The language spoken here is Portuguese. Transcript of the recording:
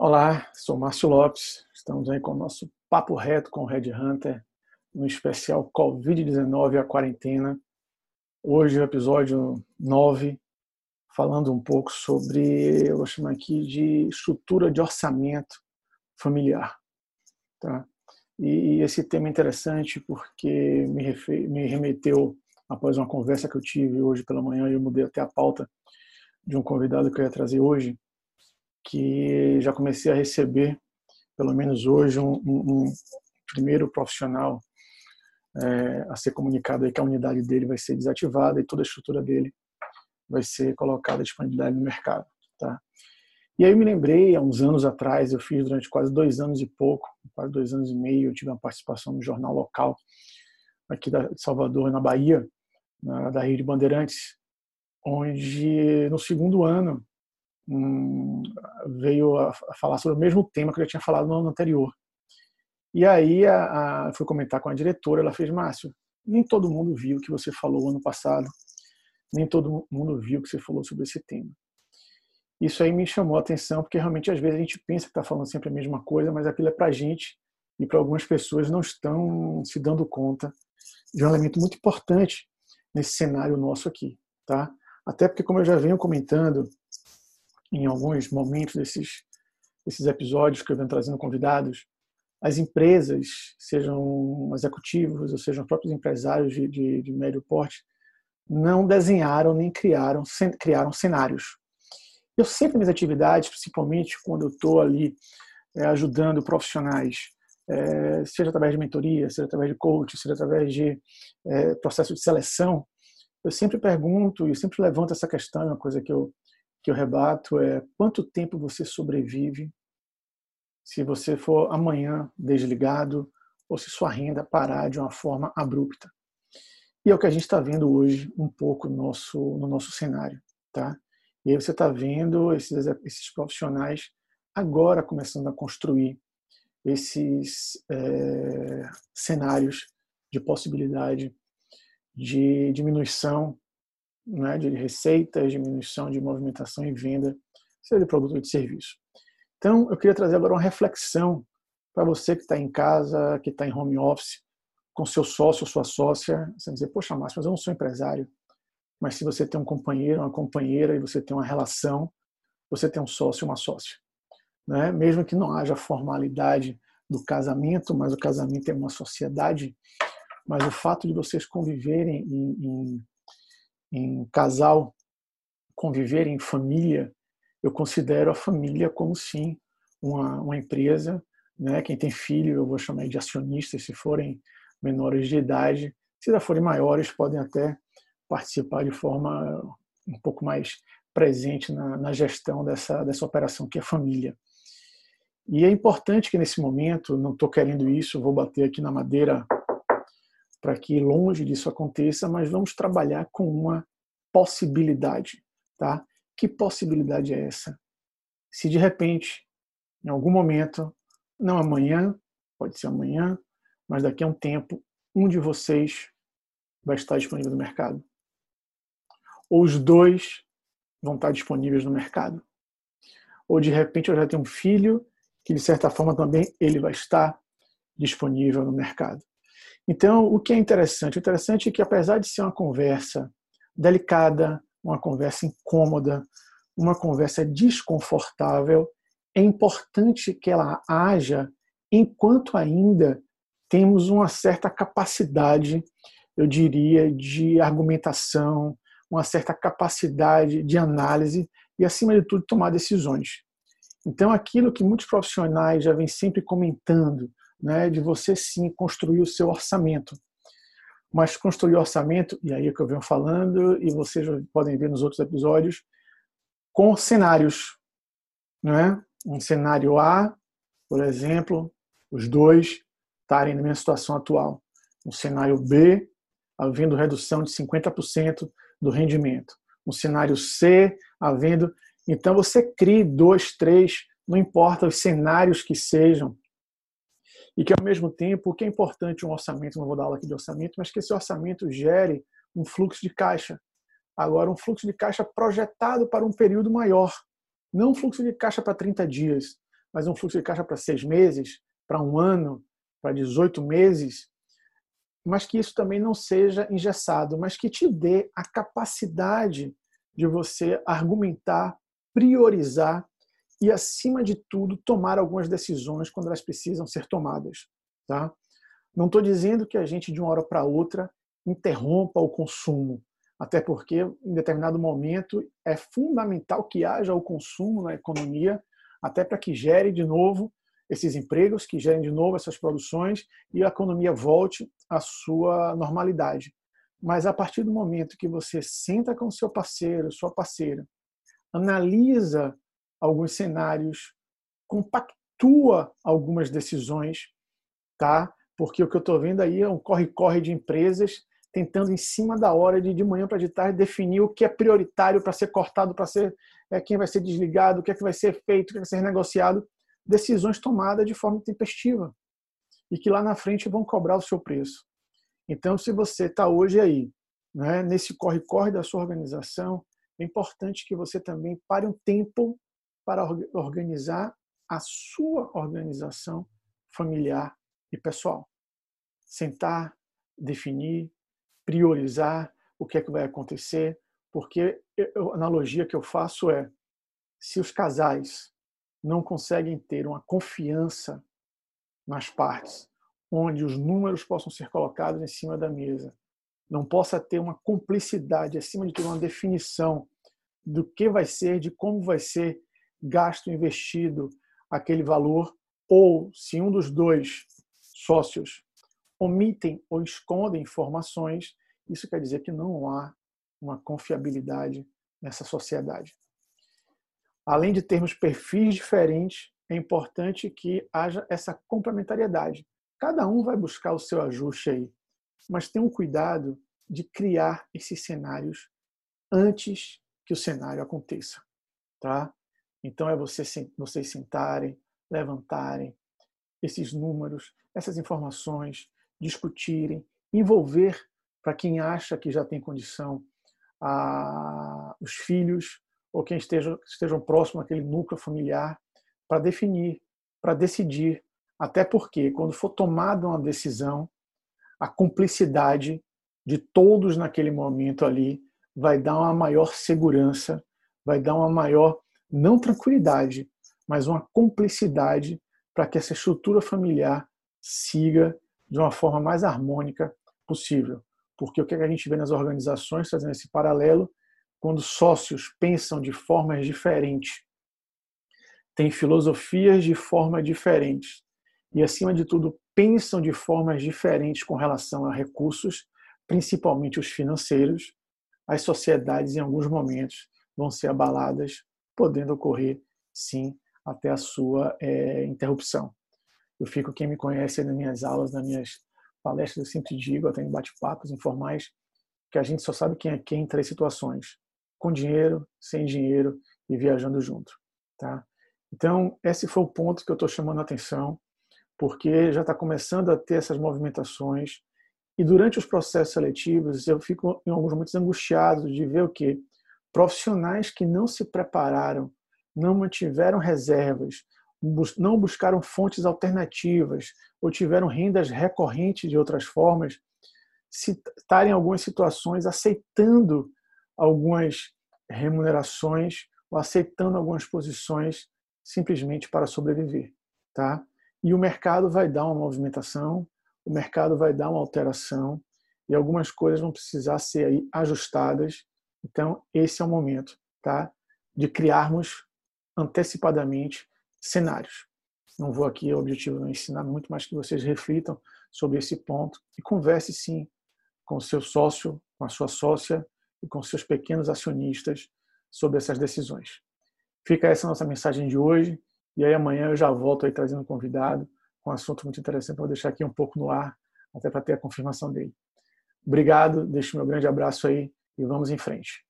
Olá, sou Márcio Lopes. Estamos aí com o nosso papo reto com o Red Hunter no especial Covid-19 a quarentena. Hoje o episódio 9, falando um pouco sobre, eu vou chamar aqui de estrutura de orçamento familiar. Tá? E esse tema é interessante porque me, me remeteu após uma conversa que eu tive hoje pela manhã, eu mudei até a pauta de um convidado que eu ia trazer hoje, que já comecei a receber, pelo menos hoje, um, um, primeiro profissional é, a ser comunicado aí que a unidade dele vai ser desativada e toda a estrutura dele vai ser colocada à disponibilidade no mercado. Tá? E aí eu me lembrei, há uns anos atrás, eu fiz durante quase dois anos e pouco, quase dois anos e meio, eu tive uma participação no jornal local aqui de Salvador, na Bahia, na, da Rede Bandeirantes, onde no segundo ano hum, veio a, a, falar sobre o mesmo tema que eu já tinha falado no ano anterior. E aí a, a, fui comentar com a diretora, ela fez, Márcio, nem todo mundo viu o que você falou ano passado, nem todo mundo viu o que você falou sobre esse tema. Isso aí me chamou a atenção, porque realmente às vezes a gente pensa que está falando sempre a mesma coisa, mas aquilo é para a gente e para algumas pessoas não estão se dando conta de um elemento muito importante nesse cenário nosso aqui, tá? Até porque, como eu já venho comentando em alguns momentos desses, desses episódios que eu venho trazendo convidados, as empresas, sejam executivos ou sejam próprios empresários de, de, de médio porte, não desenharam nem criaram, criaram cenários. Eu sempre nas atividades, principalmente quando eu estou ali é, ajudando profissionais, é, seja através de mentoria, seja através de coach, seja através de é, processo de seleção, eu sempre pergunto e sempre levanto essa questão, uma coisa que eu que eu rebato é quanto tempo você sobrevive se você for amanhã desligado ou se sua renda parar de uma forma abrupta. E é o que a gente está vendo hoje um pouco no nosso, no nosso cenário. Tá? E aí você está vendo esses, esses profissionais agora começando a construir esses é, cenários de possibilidade de diminuição né, de receitas, diminuição de movimentação e venda, seja de produto ou de serviço. Então, eu queria trazer agora uma reflexão para você que está em casa, que está em home office, com seu sócio ou sua sócia, você dizer, poxa, Márcio, mas eu não sou empresário. Mas se você tem um companheiro, uma companheira e você tem uma relação, você tem um sócio uma sócia. Né? Mesmo que não haja formalidade do casamento, mas o casamento é uma sociedade, mas o fato de vocês conviverem em, em em casal, conviver em família, eu considero a família como sim uma, uma empresa. Né? Quem tem filho, eu vou chamar de acionistas, se forem menores de idade. Se já forem maiores, podem até participar de forma um pouco mais presente na, na gestão dessa, dessa operação, que é família. E é importante que nesse momento, não estou querendo isso, vou bater aqui na madeira para que longe disso aconteça, mas vamos trabalhar com uma possibilidade, tá? Que possibilidade é essa? Se de repente, em algum momento, não amanhã, pode ser amanhã, mas daqui a um tempo, um de vocês vai estar disponível no mercado. Ou os dois vão estar disponíveis no mercado. Ou de repente eu já tenho um filho que de certa forma também ele vai estar disponível no mercado. Então, o que é interessante? O interessante é que, apesar de ser uma conversa delicada, uma conversa incômoda, uma conversa desconfortável, é importante que ela haja enquanto ainda temos uma certa capacidade, eu diria, de argumentação, uma certa capacidade de análise e, acima de tudo, tomar decisões. Então, aquilo que muitos profissionais já vêm sempre comentando, né, de você sim construir o seu orçamento. Mas construir orçamento, e aí é que eu venho falando, e vocês podem ver nos outros episódios, com cenários. Né? Um cenário A, por exemplo, os dois estarem na minha situação atual. Um cenário B, havendo redução de 50% do rendimento. Um cenário C, havendo. Então, você crie dois, três, não importa os cenários que sejam, e que, ao mesmo tempo, que é importante um orçamento, não vou dar aula aqui de orçamento, mas que esse orçamento gere um fluxo de caixa. Agora, um fluxo de caixa projetado para um período maior, não um fluxo de caixa para 30 dias, mas um fluxo de caixa para seis meses, para um ano, para 18 meses, mas que isso também não seja engessado, mas que te dê a capacidade de você argumentar, priorizar e, acima de tudo, tomar algumas decisões quando elas precisam ser tomadas. Tá? Não estou dizendo que a gente, de uma hora para outra, interrompa o consumo, até porque, em determinado momento, é fundamental que haja o consumo na economia, até para que gere de novo esses empregos, que gerem de novo essas produções e a economia volte à sua normalidade. Mas a partir do momento que você senta com seu parceiro, sua parceira, analisa alguns cenários, compactua algumas decisões, tá? Porque o que eu estou vendo aí é um corre-corre de empresas tentando em cima da hora de de manhã para de tarde definir o que é prioritário para ser cortado, para ser é, quem vai ser desligado, o que é que vai ser feito, o que, é que vai ser negociado, decisões tomadas de forma tempestiva e que lá na frente vão cobrar o seu preço. Então, se você está hoje aí, né, nesse corre-corre da sua organização, é importante que você também pare um tempo para organizar a sua organização familiar e pessoal. Sentar, definir, priorizar o que é que vai acontecer, porque a analogia que eu faço é: se os casais não conseguem ter uma confiança nas partes, onde os números possam ser colocados em cima da mesa, não possa ter uma cumplicidade, acima de tudo, uma definição do que vai ser, de como vai ser gasto investido aquele valor, ou se um dos dois sócios omitem ou escondem informações, isso quer dizer que não há uma confiabilidade nessa sociedade. Além de termos perfis diferentes, é importante que haja essa complementariedade. Cada um vai buscar o seu ajuste aí, mas tenham cuidado de criar esses cenários antes que o cenário aconteça, tá? Então é você, vocês sentarem, levantarem esses números, essas informações, discutirem, envolver para quem acha que já tem condição a, os filhos ou quem esteja estejam próximo àquele núcleo familiar para definir, para decidir, até porque quando for tomada uma decisão, a cumplicidade de todos naquele momento ali vai dar uma maior segurança, vai dar uma maior não tranquilidade, mas uma cumplicidade para que essa estrutura familiar siga de uma forma mais harmônica possível. Porque o que a gente vê nas organizações, fazendo esse paralelo, quando sócios pensam de formas diferentes, têm filosofias de forma diferentes e, acima de tudo, pensam de formas diferentes com relação a recursos, principalmente os financeiros, as sociedades, em alguns momentos, vão ser abaladas podendo ocorrer, sim, até a sua é, interrupção. Eu fico, quem me conhece nas minhas aulas, nas minhas palestras, eu sempre digo, até em bate-papos informais, que a gente só sabe quem é quem em três situações: com dinheiro, sem dinheiro e viajando junto. Tá? Então, esse foi o ponto que eu estou chamando a atenção, porque já está começando a ter essas movimentações. E durante os processos seletivos, eu fico, em alguns momentos, angustiado de ver o quê? Profissionais que não se prepararam, não mantiveram reservas, não buscaram fontes alternativas ou tiveram rendas recorrentes de outras formas, se estarem em algumas situações aceitando algumas remunerações ou aceitando algumas posições simplesmente para sobreviver, tá? E o mercado vai dar uma movimentação, o mercado vai dar uma alteração e algumas coisas vão precisar ser ajustadas então, esse é o momento tá? de criarmos antecipadamente cenários. Não vou aqui, o objetivo é ensinar muito mais que vocês reflitam sobre esse ponto e converse sim com o seu sócio, com a sua sócia e com seus pequenos acionistas sobre essas decisões. Fica essa nossa mensagem de hoje e aí amanhã eu já volto aí trazendo um convidado com um assunto muito interessante, vou deixar aqui um pouco no ar, até para ter a confirmação dele. Obrigado, deixo meu grande abraço aí e vamos em frente.